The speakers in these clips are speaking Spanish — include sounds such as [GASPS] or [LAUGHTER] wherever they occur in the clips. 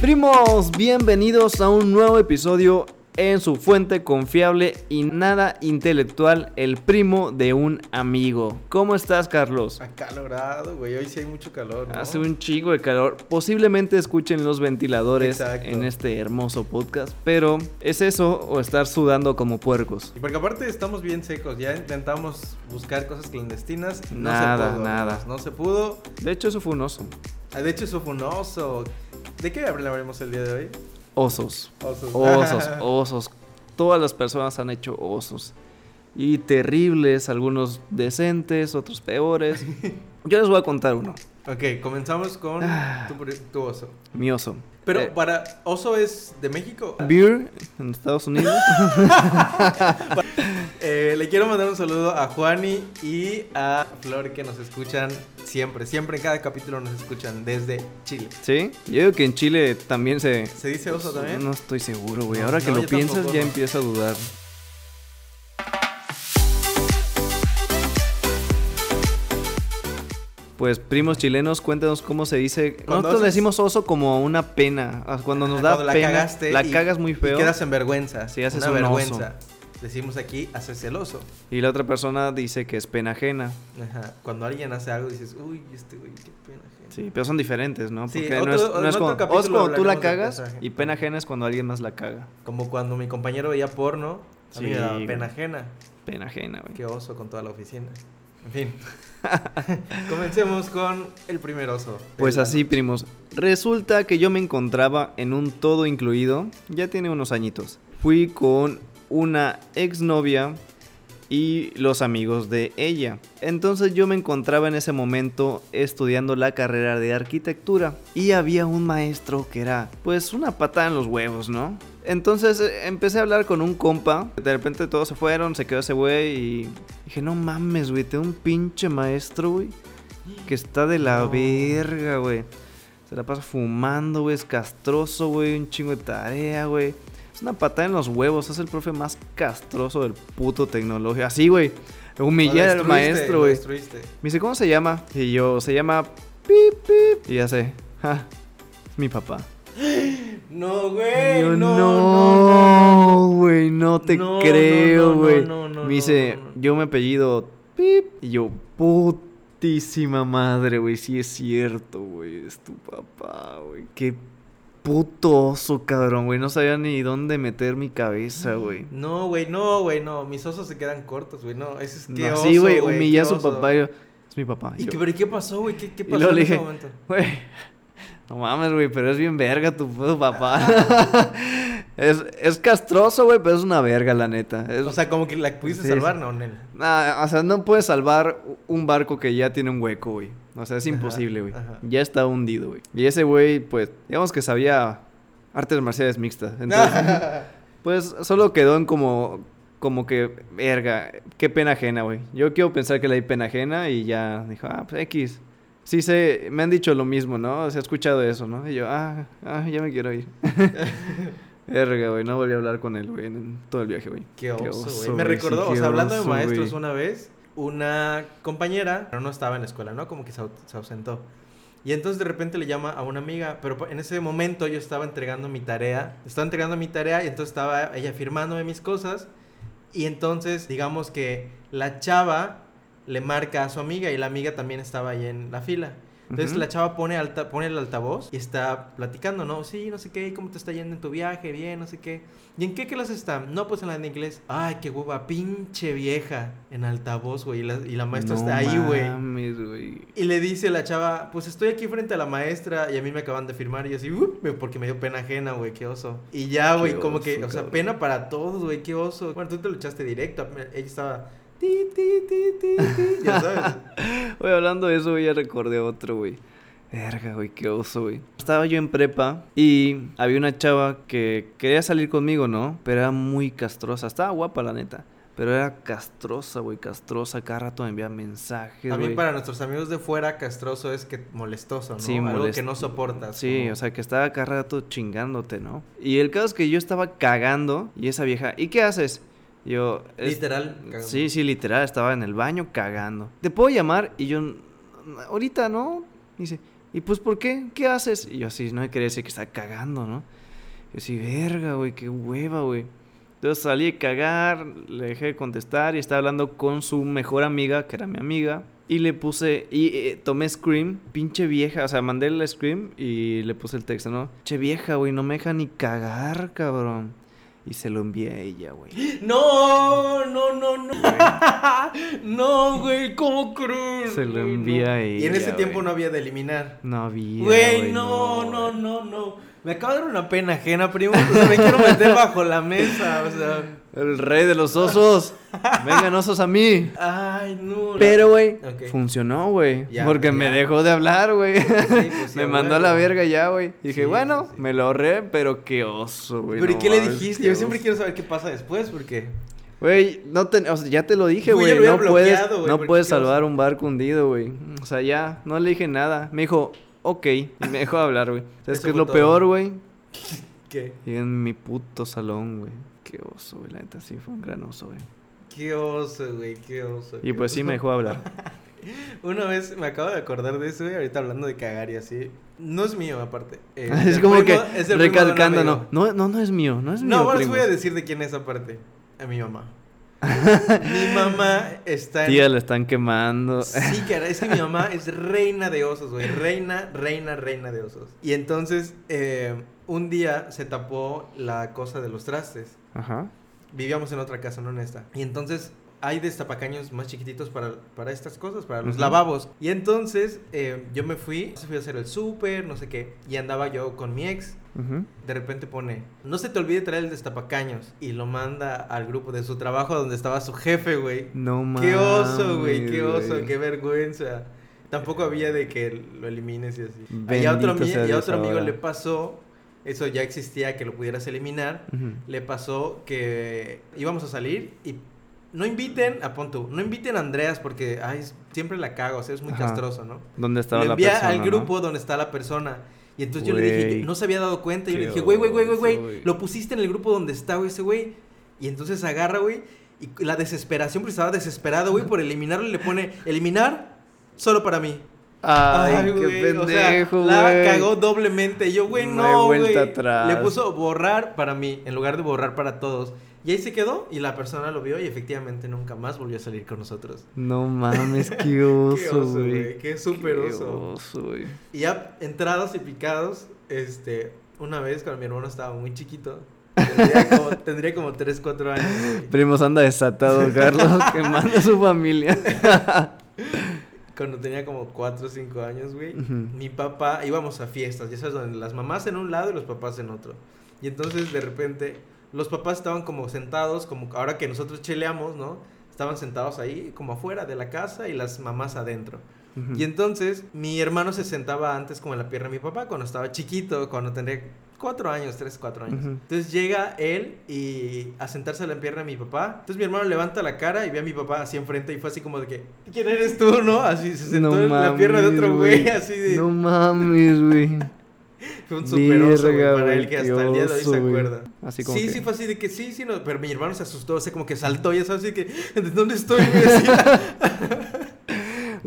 Primos, bienvenidos a un nuevo episodio en su fuente confiable y nada intelectual, el primo de un amigo. ¿Cómo estás, Carlos? Acalorado, güey. Hoy sí hay mucho calor. ¿no? Hace un chico de calor. Posiblemente escuchen los ventiladores Exacto. en este hermoso podcast, pero ¿es eso o estar sudando como puercos? Y porque aparte estamos bien secos. Ya intentamos buscar cosas clandestinas. No Nada, se pudo. nada. No se pudo. De hecho, eso fue un oso. Ah, De hecho, eso fue un oso. ¿De qué hablaremos el día de hoy? Osos. Osos. Osos, [LAUGHS] osos. Todas las personas han hecho osos. Y terribles, algunos decentes, otros peores. [LAUGHS] Yo les voy a contar uno. ok, comenzamos con Ah. tu, oso. Mi oso. Pero Eh, para. ¿Oso es de México? Beer en Estados Unidos. [LAUGHS] Eh, le quiero mandar un saludo a Juani y a Flor que nos escuchan siempre. Siempre en cada capítulo nos escuchan desde Chile. ¿Sí? Yo digo que en Chile también se... ¿Se dice oso también? No estoy seguro, güey. No, Ahora que lo piensas tampoco, ya no. empiezo a dudar. Pues primos chilenos, cuéntanos cómo se dice. Cuando Nosotros haces- decimos oso como una pena. ah, Cuando nos da Cuando la pena, cagaste la cagas muy y feo. quedas en vergüenza. Sí, haces una un oso. Decimos aquí, haces celoso. Y la otra persona dice que es pena ajena. Ajá. Cuando alguien hace algo dices, uy, este güey, qué pena. ajena". Sí, pero son diferentes, ¿no? Sí, Porque otro- no es, no es como, es cuando tú la cagas y pena ajena es cuando alguien más la caga. Como cuando mi compañero veía porno, a mí Sí, me daba güey. pena ajena. Pena ajena, güey. Qué oso con toda la oficina. En fin. [LAUGHS] Comencemos con el primer oso. Pues así, primos. Resulta que yo me encontraba en un todo incluido, ya tiene unos añitos. Fui con una exnovia y los amigos de ella. Entonces yo me encontraba en ese momento estudiando la carrera de arquitectura y había un maestro que era pues una patada en los huevos, ¿no? Entonces eh, empecé a hablar con un compa, de repente todos se fueron, se quedó ese güey y dije, no mames, güey, tengo un pinche maestro, güey, que está de la No. verga, güey. Se la pasa fumando, güey, es castroso, güey, un chingo de tarea, güey. Es una patada en los huevos, es el profe más castroso del puto tecnológico. Así, güey. Lo Humillar al maestro, güey. Me dice, ¿cómo se llama? Y yo, se llama Pip Pip. Y ya sé, ja, es mi papá. No, güey. yo, no, no, no, no. güey, no te No, no, creo, no, no, güey. no, no, Me dice, no, no. yo me apellido Pip. Y yo, putísima madre, güey, sí es cierto, güey, es tu papá, güey. Qué puto oso, cabrón, güey. No sabía ni dónde meter mi cabeza, güey. No, güey, no, güey, no. Mis osos se quedan cortos, güey. No, ese es que No, oso, sí, güey, humillé a su oso. papá. y yo, es mi papá. ¿Y yo, qué, pero qué pasó, güey? ¿Qué, qué Y pasó luego en le ese momento? [LAUGHS] güey, no mames, güey, pero es bien verga tu puto papá. [LAUGHS] es, es castroso, güey, pero es una verga, la neta. Es- O sea, como que la pudiste Sí, salvar, sí. no, Nel. Nah, o sea, no puedes salvar un barco que ya tiene un hueco, güey. O sea, es imposible, güey. Ya está hundido, güey. Y ese güey, pues, digamos que sabía artes marciales mixtas. Entonces, [LAUGHS] pues, solo quedó en como, como que, verga, qué pena ajena, güey. Yo quiero pensar que le di pena ajena y ya dijo, ah, pues X. Sí sé, me han dicho lo mismo, ¿no? Se ha escuchado eso, ¿no? Y yo, ah, ah, ya me quiero ir. [LAUGHS] Verga, güey, no volví a hablar con él, güey, en todo el viaje, güey. Qué oso, güey. Me recordó, sí, o sea, hablando de oso, maestros güey. una vez, una compañera, pero no estaba en la escuela, ¿no? Como que se, se ausentó. Y entonces de repente le llama a una amiga, pero en ese momento yo estaba entregando mi tarea, estaba entregando mi tarea y entonces estaba ella firmándome mis cosas y entonces digamos que la chava le marca a su amiga y la amiga también estaba ahí en la fila. Entonces la chava pone, alta, pone el altavoz y está platicando, ¿no? Sí, no sé qué, ¿cómo te está yendo en tu viaje? Bien, no sé qué. ¿Y en qué clase está? No, pues en la de inglés. Ay, qué hueva, pinche vieja. En altavoz, güey. Y la, y la maestra No está ahí, güey. Y le dice la chava, pues estoy aquí frente a la maestra y a mí me acaban de firmar. Y yo así, "Uh", porque me dio pena ajena, güey, qué oso. Y ya, güey, como que, o sea, pena para todos, güey, qué oso. Bueno, tú te lo echaste directo. Ella estaba, ti, ti, ti, ya sabes. [LAUGHS] Güey, hablando de eso, güey, ya recordé otro, güey. Verga, güey, qué oso, güey. Estaba yo en prepa y había una chava que quería salir conmigo, ¿no? Pero era muy castrosa. Estaba guapa, la neta. Pero era castrosa, güey, castrosa. Cada rato me enviaba mensajes, También para nuestros amigos de fuera, castroso es que molestoso, ¿no? Sí, Algo que no soportas. Sí, o sea, que estaba cada rato chingándote, ¿no? Y el caso es que yo estaba cagando y esa vieja, ¿y qué haces? Yo... es- Literal. cagando. Sí, sí, literal, estaba en el baño cagando. ¿Te puedo llamar? Y yo, "N- ahorita no. Y dice, ¿y pues por qué? ¿Qué haces? Y yo así, no me quería decir que está cagando, ¿no? Yo así, verga, güey, qué hueva, güey. Entonces salí a cagar, le dejé de contestar y estaba hablando con su mejor amiga, que era mi amiga. Y le puse, y eh, tomé Scream, pinche vieja, o sea, mandé el Scream y le puse el texto, ¿no? Che vieja, güey, no me deja ni cagar, cabrón. Y se lo envié a ella, güey. [GASPS] No, no, no, no. [LAUGHS] no, güey, ¿cómo crees? Se lo envié No. a Y en ese ella, tiempo güey. no había de eliminar. No había. Güey, no, no, no, no. Me acaba de dar una pena ajena, primo. O sea, me quiero meter bajo la mesa, o sea. El rey de los osos. Vengan osos a mí. Ay, no. Pero, güey, funcionó, güey. Porque ya. me dejó de hablar, güey. pues, [LAUGHS] me mandó a la verga ya, güey. Dije, Sí, bueno, sí, me lo ahorré, pero qué oso, güey. Pero ¿y no qué le dijiste? Yo siempre oso. quiero saber qué pasa después, porque. Güey, no te, o sea, ya te lo dije, Güey, No puedes, no puedes salvar un barco hundido, güey. O sea, ya, no le dije nada. Me dijo, ok. Y me dejó de hablar, güey. ¿Sabes qué es lo todo. peor, güey? ¿Qué? Y en mi puto salón, güey. Qué oso, güey. La neta sí fue un gran oso, güey. Qué oso, güey, qué oso. Y pues sí me dejó hablar. [LAUGHS] Una vez me acabo de acordar de eso, güey, ahorita hablando de cagar y así. No es mío, aparte. [LAUGHS] Eh, es como primo- que es recalcando, no. No, no, no es mío, no es mío. No, ahora les voy a decir de quién es aparte. A mi mamá. [LAUGHS] mi mamá está en... Tía, le están quemando. Sí, cara, es que mi mamá es reina de osos, güey. Reina, reina, reina de osos. Y entonces, eh, un día se tapó la cosa de los trastes. Ajá. Vivíamos en otra casa, no en esta. Y entonces hay destapacaños más chiquititos para, para estas cosas, para los lavabos. Y entonces eh, yo me fui, fui a hacer el súper, no sé qué. Y andaba yo con mi ex. ujú. De repente pone, no se te olvide traer el destapacaños. Y lo manda al grupo de su trabajo donde estaba su jefe, güey. No mames. Qué oso, güey, qué oso, qué vergüenza. Tampoco había de que lo elimines y así. Y a otro, y a otro amigo ahora. le pasó, eso ya existía, que lo pudieras eliminar. Le pasó que íbamos a salir y no inviten, a pon tú, no inviten a Andreas porque, ay, siempre la cago, o sea, es muy Ajá. castroso, ¿no? ¿Dónde estaba Lo la envía persona? al no? grupo donde está la persona. Y entonces yo le dije, no se había dado cuenta. Y yo le dije, güey, güey, güey, güey, güey. lo pusiste en el grupo donde está, güey, ese güey. Y entonces agarra, güey, y la desesperación, porque estaba desesperado, güey, por eliminarlo y le pone, eliminar solo para mí. Ay, qué güey, o sea, pendejo, la cagó doblemente. Yo, güey, No güey. atrás. Le puso borrar para mí, en lugar de borrar para todos. Y ahí se quedó, y la persona lo vio, y efectivamente nunca más volvió a salir con nosotros. No mames, qué [LAUGHS] Qué oso, güey. qué súper Qué oso. oso, güey. Y ya entrados y picados, este, una vez cuando mi hermano estaba muy chiquito, tendría [LAUGHS] como, tendría como 3, 4 años. Primos anda desatado, Carlos, quemando a su familia. [LAUGHS] Cuando tenía como 4 o 5 años, güey. Mi papá, íbamos a fiestas, ya sabes, donde las mamás en un lado y los papás en otro. Y entonces de repente los papás estaban como sentados, como ahora que nosotros cheleamos, ¿no? Estaban sentados ahí, como afuera de la casa y las mamás adentro. Y entonces mi hermano se sentaba antes como en la pierna de mi papá cuando estaba chiquito, cuando tendría cuatro años, tres, cuatro años. Entonces llega él y a sentarse en la pierna de mi papá. Entonces mi hermano levanta la cara y ve a mi papá así enfrente y fue así como de que, ¿quién eres tú, no? Así se sentó No en la pierna de otro güey, así de... No mames, güey. [LAUGHS] Fue un super oso, güey, Verga, para él que hasta el día de hoy se acuerda. Así como sí, que- sí, fue así de que sí, sí, no, pero mi hermano se asustó, o sea, como que saltó, ya sabes, así que, ¿de dónde estoy? [LAUGHS]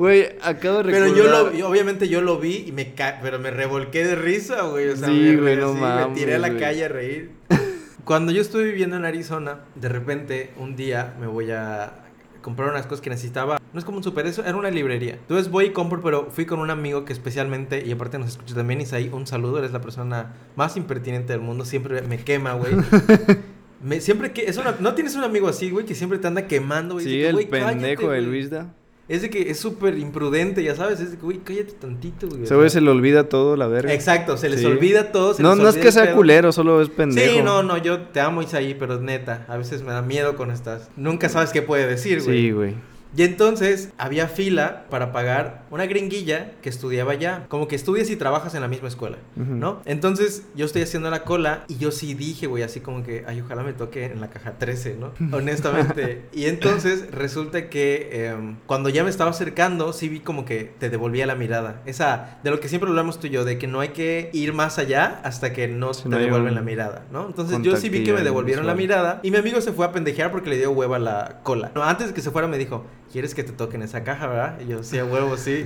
güey? Acabo de Pero recordar. yo lo vi, obviamente yo lo vi y me ca pero me revolqué de risa, güey. O sea, Sí, me, güey, no sí, mames, me tiré a la güey. calle a reír. [LAUGHS] Cuando yo estuve viviendo en Arizona, de repente un día me voy a comprar unas cosas que necesitaba. No es como un super, eso era una librería. Entonces voy y compro, pero fui con un amigo que especialmente, y aparte nos escucha también, Isaí, un saludo, eres la persona más impertinente del mundo, siempre me quema, güey. [LAUGHS] Me, siempre que, es una, no tienes un amigo así, güey, que siempre te anda quemando, güey. Sí, que, el "Güey, cállate, pendejo de güey". Luisda. Es de que es súper imprudente, ya sabes. Es de que, güey, cállate tantito, güey. Güey se le olvida todo, la verga. Exacto, se les Sí. olvida todo. se No, les no es que sea pedo. culero, solo es pendejo. Sí, no, no, yo te amo, Isaí, pero neta, a veces me da miedo con estas. Nunca sabes qué puede decir, güey. Sí, güey. Y entonces había fila para pagar una gringuilla que estudiaba allá. Como que estudias y trabajas en la misma escuela. ¿no? Entonces yo estoy haciendo la cola y yo sí dije, güey, así como que, ay, ojalá me toque en la caja 13, ¿no? [LAUGHS] Honestamente. y entonces resulta que em, cuando ya me estaba acercando, sí vi como que te devolvía la mirada. Esa, de lo que siempre hablamos tú y yo, de que no hay que ir más allá hasta que no Si te no devuelven un la mirada, ¿no? Entonces yo sí vi que me devolvieron la mirada y mi amigo se fue a pendejear porque le dio hueva la cola. No, antes de que se fuera me dijo, ¿quieres que te toquen esa caja, verdad? Y yo, sí, a huevo, sí.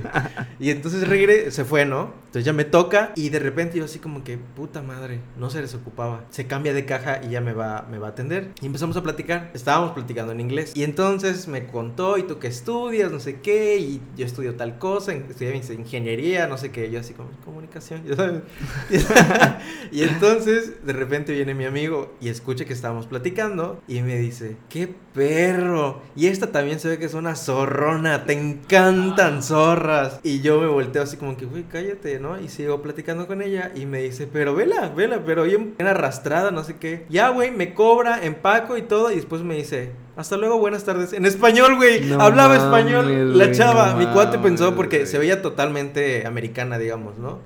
y entonces regre se fue, ¿no? Entonces ya me toca y de repente yo así como que, puta madre, no se desocupaba. Se cambia de caja y ya me va, me va a atender. Y empezamos a platicar. Estábamos platicando en inglés. Y entonces me contó, ¿y tú qué estudias? No sé qué. Y yo estudio tal cosa, estudié ingeniería, no sé qué. Yo así como, comunicación, ya sabes. [LAUGHS] y entonces de repente viene mi amigo y escucha que estábamos platicando y me dice, qué perro. Y esta también se ve que es una zorrona, te encantan zorras. Y yo me volteo así como que, güey, cállate, ¿no? Y sigo platicando con ella y me dice, pero vela, vela, pero bien arrastrada, no sé qué. Ya, güey, me cobra, empaco y todo. Y después me dice, hasta luego, buenas tardes. En español, güey. Hablaba español. La chava, mi cuate pensó porque se veía totalmente americana, digamos, ¿no?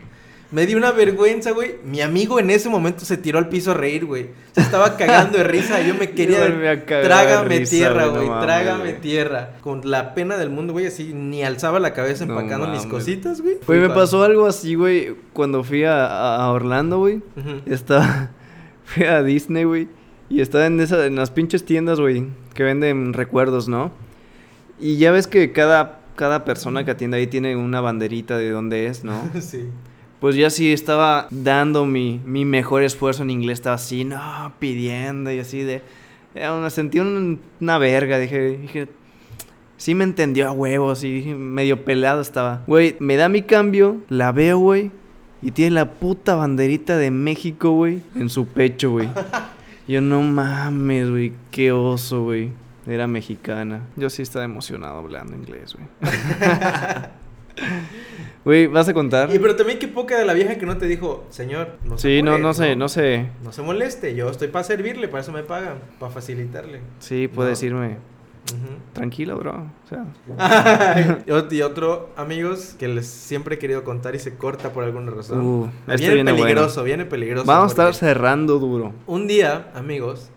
Me dio una vergüenza, güey. Mi amigo en ese momento se tiró al piso a reír, güey. Se estaba cagando de risa. Yo me [LAUGHS] quería. trágame tierra, güey. trágame tierra. Con la pena del mundo, güey. Así ni alzaba la cabeza empacando mis cositas, güey. Güey, me pasó algo así, güey. Cuando fui a, Orlando, güey. Estaba. [LAUGHS] Fui a Disney, güey. Y estaba en, esa, en las pinches tiendas, güey. Que venden recuerdos, ¿no? Y ya ves que cada, cada persona que atiende ahí tiene una banderita de dónde es, ¿no? [LAUGHS] sí pues yo así estaba dando mi, mi mejor esfuerzo en inglés, estaba así, no, pidiendo y así de... Me sentí una verga, dije, dije, sí me entendió a huevos y medio pelado estaba. Güey, me da mi cambio, la veo, güey, y tiene la puta banderita de México, güey, en su pecho, güey. [LAUGHS] Yo no mames, güey, qué oso, güey. Era mexicana. Yo sí estaba emocionado hablando inglés, güey. [LAUGHS] Güey, ¿vas a contar? Y pero también qué poca de la vieja que no te dijo, señor, no se Sí, no, no sé, no, sé. No se moleste, yo estoy para servirle, para eso me pagan, para facilitarle. Sí, puede decirme. Tranquilo, bro. O sea. [LAUGHS] y otro, amigos, que les siempre he querido contar y se corta por alguna razón. Uh, viene, viene, peligroso, viene peligroso. Vamos a estar cerrando duro. Un día, amigos,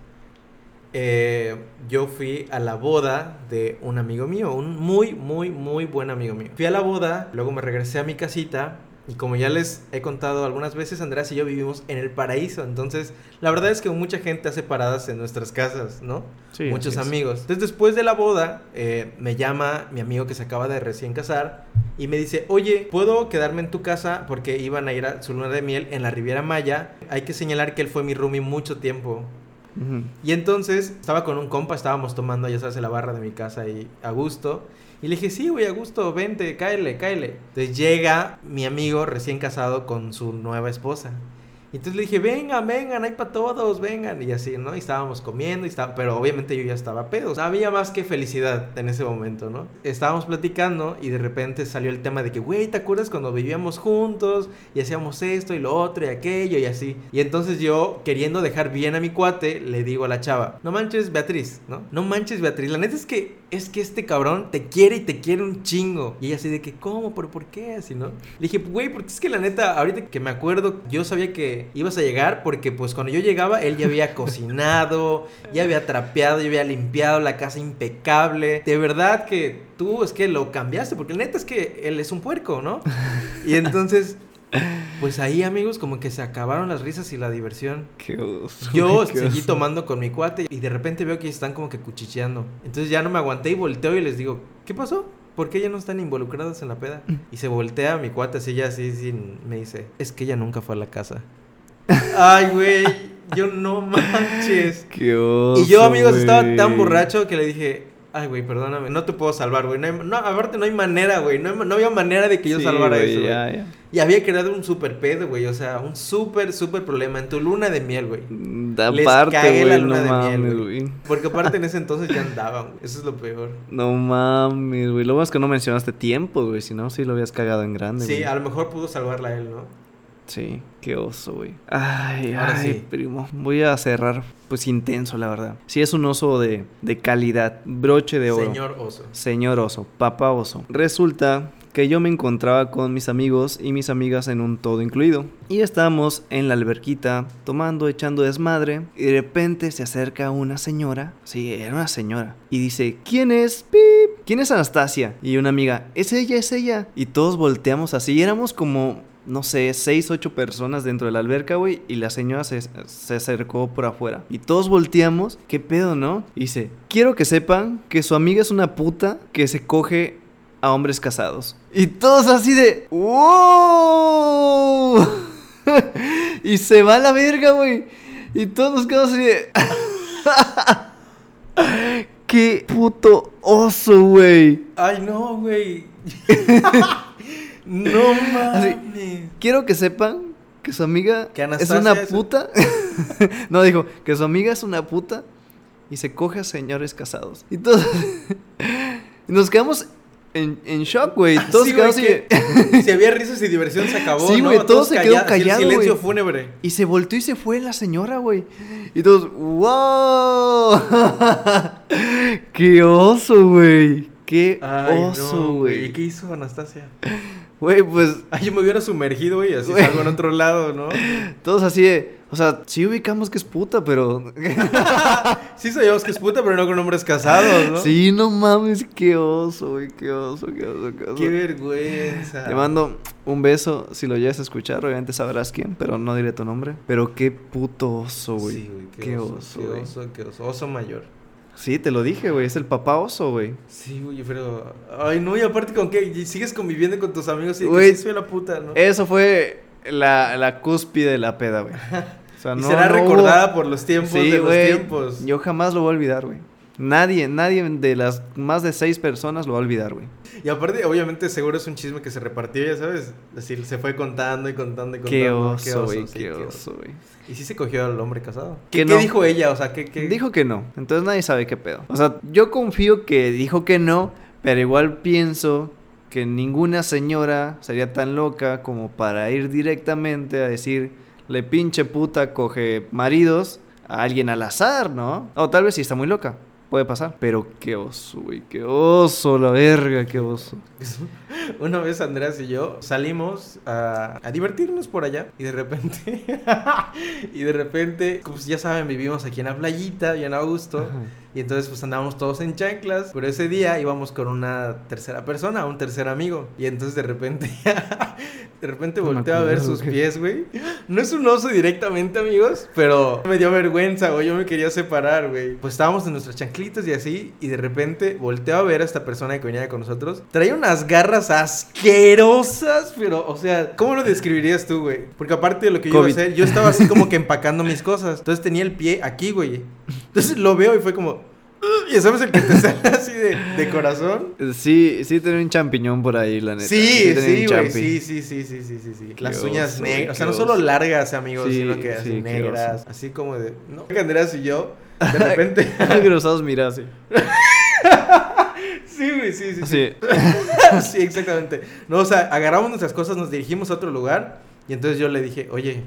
eh, yo fui a la boda de un amigo mío, un muy, muy, muy buen amigo mío. Fui a la boda, luego me regresé a mi casita y como ya les he contado algunas veces, Andrés y yo vivimos en el paraíso. Entonces, la verdad es que mucha gente hace paradas en nuestras casas, ¿no? Sí, Muchos amigos. Entonces, después de la boda, eh, me llama mi amigo que se acaba de recién casar y me dice, oye, ¿puedo quedarme en tu casa? Porque iban a ir a su luna de miel en la Riviera Maya. Hay que señalar que él fue mi roomie mucho tiempo. Y entonces estaba con un compa, estábamos tomando, ya sabes, la barra de mi casa y a gusto. Y le dije, sí, güey, a gusto, vente, cáele, cáele. Entonces llega mi amigo recién casado con su nueva esposa. Y entonces le dije, vengan, vengan, hay para todos, vengan. Y así, ¿no? Y estábamos comiendo, y estaba, pero obviamente yo ya estaba pedo. había más que felicidad en ese momento, ¿no? Estábamos platicando y de repente salió el tema de que, güey, ¿te acuerdas cuando vivíamos juntos y hacíamos esto y lo otro y aquello y así? Y entonces yo, queriendo dejar bien a mi cuate, le digo a la chava, no manches Beatriz, ¿no? No manches Beatriz. La neta es que, es que este cabrón te quiere y te quiere un chingo. Y ella así de que, ¿cómo? ¿Pero por qué? Así, ¿no? Le dije, güey, porque es que la neta, ahorita que me acuerdo, yo sabía que ibas a llegar porque pues cuando yo llegaba él ya había [LAUGHS] cocinado, ya había trapeado, ya había limpiado la casa impecable. De verdad que tú es que lo cambiaste porque neta es que él es un puerco, ¿no? [LAUGHS] Y entonces pues ahí, amigos, como que se acabaron las risas y la diversión. Qué Yo seguí tomando con mi cuate y de repente veo que están como que cuchicheando. Entonces ya no me aguanté y volteo y les digo, ¿qué pasó? ¿por qué ya no están involucradas en la peda? Y se voltea a mi cuate así, ya así, así, me dice, es que ella nunca fue a la casa. Ay, güey, yo no manches. Qué oso, Y yo, amigos, estaba tan borracho que le dije, ay, güey, perdóname, no te puedo salvar, güey. No, no, aparte no hay manera, güey. No, no, había manera de que yo salvara eso. Y había creado un super pedo, güey. O sea, un súper, súper problema en tu luna de miel, güey. Da Les parte, la luna de miel, güey. Porque aparte en [LAUGHS] ese entonces ya andaban, güey. Eso es lo peor. No mames, güey. Lo más que no mencionaste tiempo, güey. Si no, sí lo habías cagado en grande, Sí, a lo mejor pudo salvarla él, ¿no? Sí, qué oso, güey. Ay, ay, primo. Voy a cerrar, pues intenso, la verdad. Sí, es un oso de, de calidad, broche de oro. Señor oso. Señor oso, papá oso. Resulta que yo me encontraba con mis amigos y mis amigas en un todo incluido. Y estábamos en la alberquita tomando, echando desmadre. Y de repente se acerca una señora. Sí, era una señora. Y dice, ¿quién es? Pip. ¿Quién es Anastasia? Y una amiga, es ella, es ella. Y todos volteamos así. Y éramos como no sé, seis, ocho personas dentro de la alberca, güey, y la señora se, se acercó por afuera. Y todos volteamos, ¿qué pedo, no? Y dice, quiero que sepan que su amiga es una puta que se coge a hombres casados. Y todos así de, ¡Wow! [LAUGHS] y se va a la verga, güey. Y todos nos quedamos así de... [LAUGHS] ¡Qué puto oso, güey! Ay, no, güey. [LAUGHS] no [LAUGHS] Así, mames. Quiero que sepan que su amiga Que es una puta. [LAUGHS] no, dijo que su amiga es una puta y se coge a señores casados. Y todos [LAUGHS] nos quedamos en, en shock, güey. Todos Sí, quedamos así. que si había risas y diversión se acabó, Sí, ¿no? güey, todo Todos se quedó calla- así callado, El silencio fúnebre. Y se volteó y se fue la señora, güey. Y todos, ¡wow! ¡Qué oso, güey! ¡Qué Ay, oso, no, güey! ¿Y qué hizo Anastasia? Güey, pues [LAUGHS] Ay, yo me hubiera sumergido, güey, así salgo en otro lado, ¿no? todos así de. O sea, sí ubicamos que es puta, pero. [LAUGHS] Sí sabíamos que es puta, pero no con hombres casados, ¿no? Sí, no mames, qué oso, güey, qué oso, qué oso, qué oso. Qué vergüenza. Te mando un beso, si lo llegas a escuchar, obviamente sabrás quién, pero no diré tu nombre. Pero qué puto oso, güey. Sí, güey, qué, oso, qué güey. oso, qué oso. Oso mayor. Sí, te lo dije, güey, es el papá oso, güey. Sí, güey, pero... Ay, no, y aparte con que y sigues conviviendo con tus amigos y Güey. sí soy la puta, ¿no? Eso fue la, la cúspide de la peda, güey. [LAUGHS] O sea, y no- será no hubo- recordada por los tiempos Sí, de los güey. tiempos. Yo jamás lo voy a olvidar, güey. Nadie, nadie de las más de seis personas lo va a olvidar, güey. Y aparte, obviamente, seguro es un chisme que se repartió, ya sabes. Así se fue contando y contando y contando. Qué oso, güey, qué oso, güey. Y sí se cogió al hombre casado. Que ¿Qué, no. qué dijo ella? O sea, ¿qué, qué... Dijo que no, entonces nadie sabe qué pedo. O sea, yo confío que dijo que no, pero igual pienso que ninguna señora sería tan loca como para ir directamente a decir, le pinche puta coge maridos a alguien al azar, ¿no? O tal vez sí está muy loca, puede pasar. Pero qué oso, güey, qué oso, la verga, qué oso. [LAUGHS] Una vez Andreas y yo salimos a, a divertirnos por allá y de repente, [LAUGHS] y de repente, pues ya saben, vivimos aquí en la playita, bien a gusto. Y entonces pues andábamos todos en chanclas, pero ese día íbamos con una tercera persona, un tercer amigo. Y entonces de repente, [LAUGHS] de repente No volteo a ver acuerdo, sus güey. pies, güey. No es un oso directamente, amigos, pero me dio vergüenza, güey. Yo me quería separar, güey. Pues estábamos en nuestras chanclitas y así, y de repente volteo a ver a esta persona que venía con nosotros. Traía unas garras asquerosas, pero, o sea, ¿cómo lo describirías tú, güey? Porque aparte de lo que yo iba a hacer, yo estaba así como que empacando mis cosas. Entonces tenía el pie aquí, güey. Entonces lo veo y fue como. Y sabes el que te [LAUGHS] sale así de, de corazón. Sí, sí tenía un champiñón por ahí, la neta. Sí, sí, güey. Sí, sí, sí, sí, sí, sí, sí. Las uñas negras. O sea, no solo largas, amigos, Sí, sino que así sí, negras. Así como de. No, que Andreas y yo, de [LAUGHS] repente. [LAUGHS] Grosados, mira, así. sí, güey, sí, sí. sí. Sí, exactamente. No, o sea, agarramos nuestras cosas, nos dirigimos a otro lugar. Y entonces yo le dije, oye,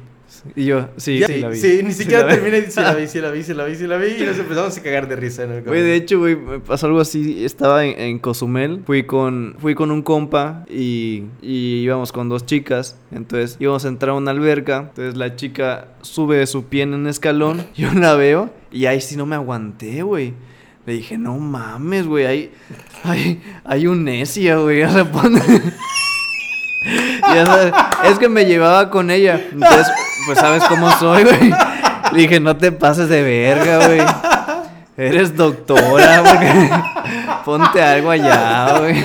Y yo, sí, ya- sí, la vi. sí, ni Sí siquiera vi. terminé, sí la vi, [LAUGHS] sí la vi, sí la vi, sí la vi. Y nos empezamos a cagar de risa en el Güey, de hecho, güey, me pasó algo así. Estaba en, en Cozumel. Fui con, fui con un compa y, y íbamos con dos chicas. Entonces íbamos a entrar a una alberca. Entonces la chica sube su pie en un escalón. [LAUGHS] Yo la veo y ahí sí no me aguanté, güey. Le dije, no mames, güey, hay, hay, hay un necia, güey. [LAUGHS] Ya sabes, es que me llevaba con ella. Entonces, pues sabes cómo soy, güey. Le dije, no te pases de verga, güey. Eres doctora, porque ponte algo allá, güey.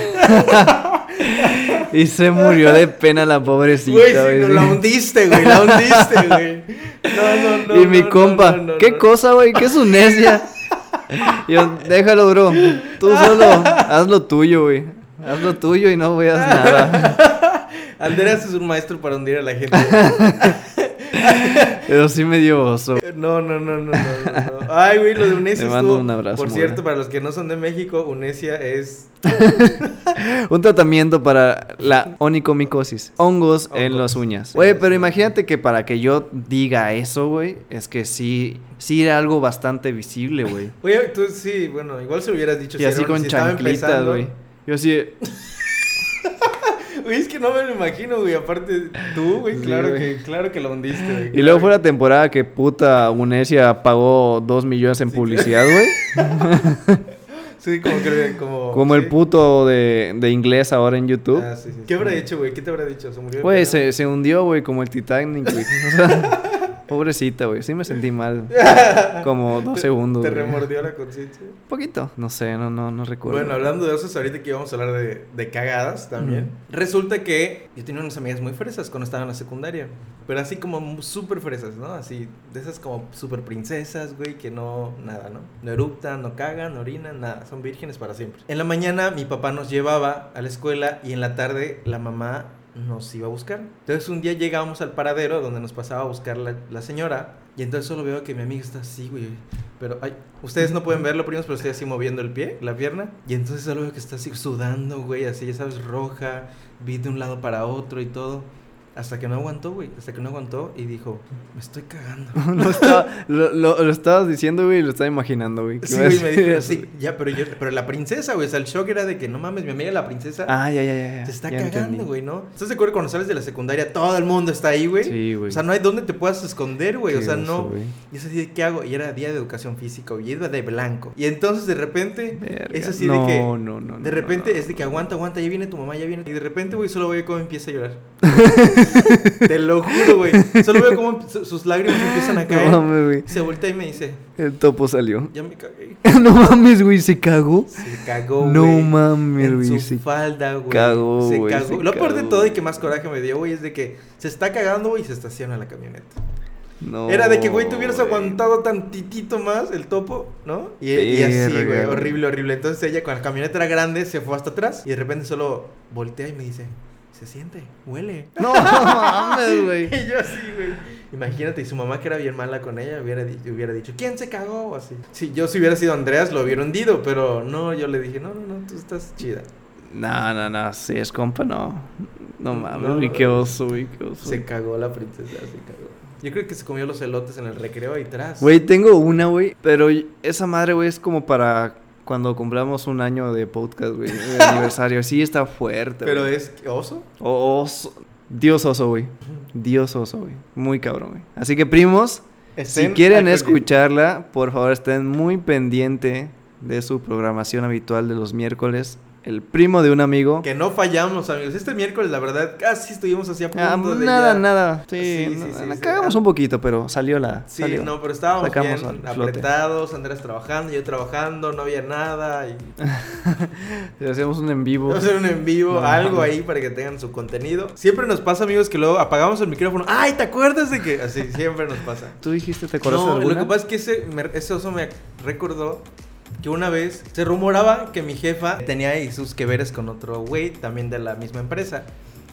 Y se murió de pena la pobrecita, Güey, sí, güey. no, la hundiste, güey, la hundiste, güey. No, no, no. y mi no, compa, no, no, no, ¿qué cosa, güey? ¿Qué es un necia? Yo, déjalo, bro. Tú solo haz lo tuyo, güey. Haz lo tuyo y no veas nada. Andreas es un maestro para hundir a la gente. [LAUGHS] Pero sí me dio oso. No, no, no, no, no. Ay, güey, lo de Unesia Te mando estuvo- un abrazo, Por Mora. cierto, para los que no son de México, Unesia es... [LAUGHS] Un tratamiento para la onicomicosis. Hongos en las uñas. Sí, Güey, pero sí. imagínate que para que yo diga eso, güey, es que sí, sí era algo bastante visible, güey. Oye, tú sí, bueno, igual se hubieras dicho Y si así era- con si chanclitas, güey. Yo de, [LAUGHS] Güey, es que no me lo imagino, güey. Aparte, tú, güey, Sí, claro, güey. que, claro que lo hundiste, güey. Y luego fue la temporada que puta Unesia pagó dos millones en publicidad, güey. [LAUGHS] Sí, como que como... Como el sí. puto de, de inglés ahora en YouTube. Ah, sí, sí. ¿Qué habrá hecho, güey? ¿Qué te habrá dicho? ¿Se murió? Güey, se, se hundió, güey, como el Titanic, güey. O sea, [LAUGHS] pobrecita, güey. Sí me sentí mal. [LAUGHS] Como dos segundos. ¿Te remordió la conciencia? Un poquito. No sé, no, no, no recuerdo. Bueno, hablando de esos, ahorita que íbamos a hablar de, de cagadas también. Resulta que yo tenía unas amigas muy fresas cuando estaba en la secundaria. Pero así como súper fresas, ¿no? Así, de esas como súper princesas, güey, que no, nada, ¿no? No eruptan, no cagan, no orinan, nada. Son vírgenes para siempre. En la mañana mi papá nos llevaba a la escuela y en la tarde la mamá nos iba a buscar. Entonces un día llegábamos al paradero donde nos pasaba a buscar la, la señora. Y entonces solo veo que mi amiga está así, güey. Pero, ay, ustedes no pueden verlo, primos, pero estoy así moviendo el pie, la pierna. Y entonces solo veo que está así sudando, güey, así, ya sabes, roja. Vi de un lado para otro y todo. Hasta que no aguantó, güey. Hasta que no aguantó y dijo, me estoy cagando. [LAUGHS] lo, estaba- lo, lo- lo estabas diciendo, güey, y lo estaba imaginando, güey. Sí, a güey, me dijo así. Ya, pero yo, pero la princesa, güey. O sea, el shock era de que no mames, mi amiga la princesa Ah, ya, ya, ya. se está Ya cagando, entendí. güey, ¿no? ¿Estás de acuerdo cuando sales de la secundaria? Todo el mundo está ahí, güey. Sí, güey. O sea, no hay dónde te puedas esconder, güey. O sea, oso, no. güey. Y es así de, ¿qué hago? Y era día de educación física, güey. Y iba de blanco. Y entonces, de repente, Verga. es así no, de que. No, no, no. De repente no. es de que aguanta, aguanta, ya viene tu mamá, ya viene. Y de repente, güey, solo veo cómo empieza a llorar. [LAUGHS] [LAUGHS] Te lo juro, güey. Solo veo cómo su- sus lágrimas empiezan a caer. No mames, güey. Se voltea y me dice, El topo salió. ya me cagué. [LAUGHS] no mames, güey, se cagó. Se cagó, No güey. mames, en güey. su se- falda, güey. cagó, Se güey, cagó. se Lo peor de todo y que más coraje me dio, güey, es de que se está cagando, güey, y se estaciona la camioneta. No, Era de que, güey, te hubieras güey. aguantado tantitito más el topo, ¿no? Y, y así, güey, güey. horrible, horrible. Entonces ella, con la camioneta era grande, se fue hasta atrás y de repente solo voltea y me dice, se siente, huele. No [LAUGHS] mames, güey. Y yo así, güey. Imagínate, y su mamá que era bien mala con ella hubiera, hubiera dicho, ¿quién se cagó? O así. Si yo si hubiera sido Andreas, lo hubiera hundido, pero no, yo le dije, no, no, no, tú estás chida. No, no, no. Si es compa, no. No mames, No, güey. Qué oso, güey. Qué oso. Se cagó la princesa, se cagó. Yo creo que se comió los elotes en el recreo ahí atrás. Güey, tengo una, güey. Pero esa madre, güey, es como para cuando cumplamos un año de podcast, güey. De [LAUGHS] aniversario. Sí, está fuerte, Pero güey. es oso. O- oso. Dios oso, güey. Dios oso, güey. Muy cabrón, güey. Así que, primos, si quieren escucharla, por favor, estén muy pendiente de su programación habitual de los miércoles. El primo de un amigo. Que no fallamos, amigos. Este miércoles, la verdad, casi estuvimos así a punto Ah, de nada, ya- nada. Sí, Sí, no, sí, sí, la sí. cagamos Ah. un poquito, pero salió la. Sí, salió. no, pero estábamos Sacamos bien apretados, Andrés trabajando, yo trabajando, no había nada. Y... [LAUGHS] Hacemos un en vivo. Hacer un en vivo, No, algo ahí para que tengan su contenido. Siempre nos pasa, amigos, que luego apagamos el micrófono. ¡Ay, ¿te acuerdas de que? Así siempre nos pasa. ¿Tú dijiste, te acuerdas de No, lo alguna? que pasa es que ese, ese oso me recordó que una vez se rumoraba que mi jefa tenía ahí sus que veres con otro güey, también de la misma empresa.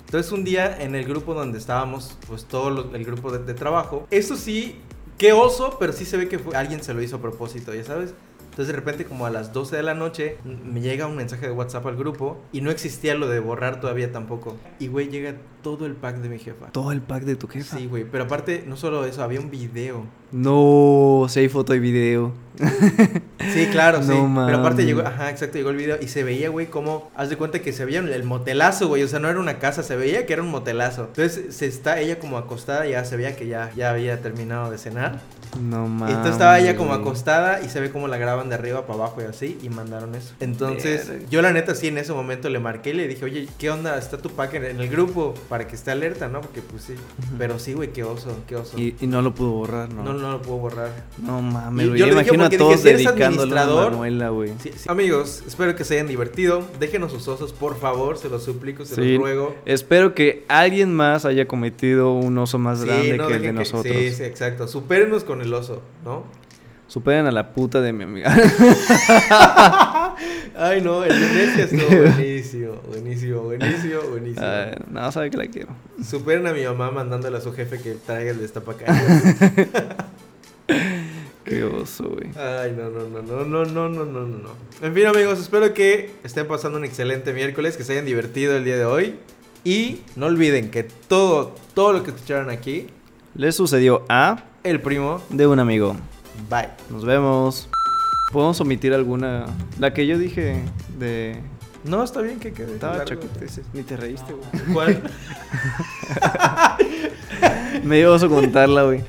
Entonces un día en el grupo donde estábamos, pues todo el grupo de, trabajo, eso sí, qué oso, pero sí se ve que alguien se lo hizo a propósito, ya sabes. Entonces de repente como a las 12 de la noche me llega un mensaje de WhatsApp al grupo y no existía lo de borrar todavía tampoco. Y güey llega todo el pack de mi jefa. Todo el pack de tu jefa. Sí, güey, pero aparte no solo eso, había un video. No, si hay foto y video. [LAUGHS] Sí, claro, [LAUGHS] sí. No Pero aparte llegó, ajá, exacto, llegó el video y se veía, güey, como, haz de cuenta que se veía el motelazo, güey, o sea, no era una casa, se veía que era un motelazo. Entonces se está ella como acostada, ya se veía que ya, ya había terminado de cenar. No Y mames. entonces estaba ella como acostada y se ve como la graban de arriba para abajo y así y mandaron eso. Entonces Verga. yo la neta sí en ese momento le marqué y le dije, oye, ¿qué onda? Está tu pack en, el grupo para que esté alerta, ¿no? Porque pues sí. Pero sí, güey, qué oso, qué oso. Y, y no lo pudo borrar, ¿no? no, no lo puedo borrar. No mames, güey. yo Yo le dije imagino a todos dije, si dedicándole a Manuela, güey. Sí, sí. Amigos, espero que se hayan divertido. Déjenos sus osos, por favor, se los suplico, se Sí. los ruego. Espero que alguien más haya cometido un oso más grande no que el de que- nosotros. Sí, sí, exacto. Supérenos con el oso, ¿no? Superen a la puta de mi amiga. [LAUGHS] Ay, no, el de estuvo [LAUGHS] buenísimo, buenísimo, buenísimo, buenísimo. Ay, no, sabe que la quiero. Superen a mi mamá mandándole a su jefe que traiga el destapacaños. [LAUGHS] Qué oso, güey. Ay, no, no, no, no, no, no, no, no, no, no. En fin, amigos, espero que estén pasando un excelente miércoles, que se hayan divertido el día de hoy. Y no olviden que todo, todo lo que escucharon aquí, Le sucedió a el primo, de un amigo. bye. Nos vemos. ¿Podemos omitir alguna? La que yo dije de... No, está bien que quede. Estaba ese. Ni te reíste, güey. [LAUGHS] ¿Cuál? [LAUGHS] Me dio oso contarla, güey.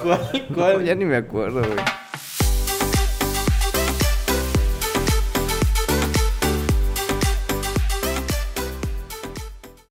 ¿Cuál? ¿Cuál? Ya ni me acuerdo, güey.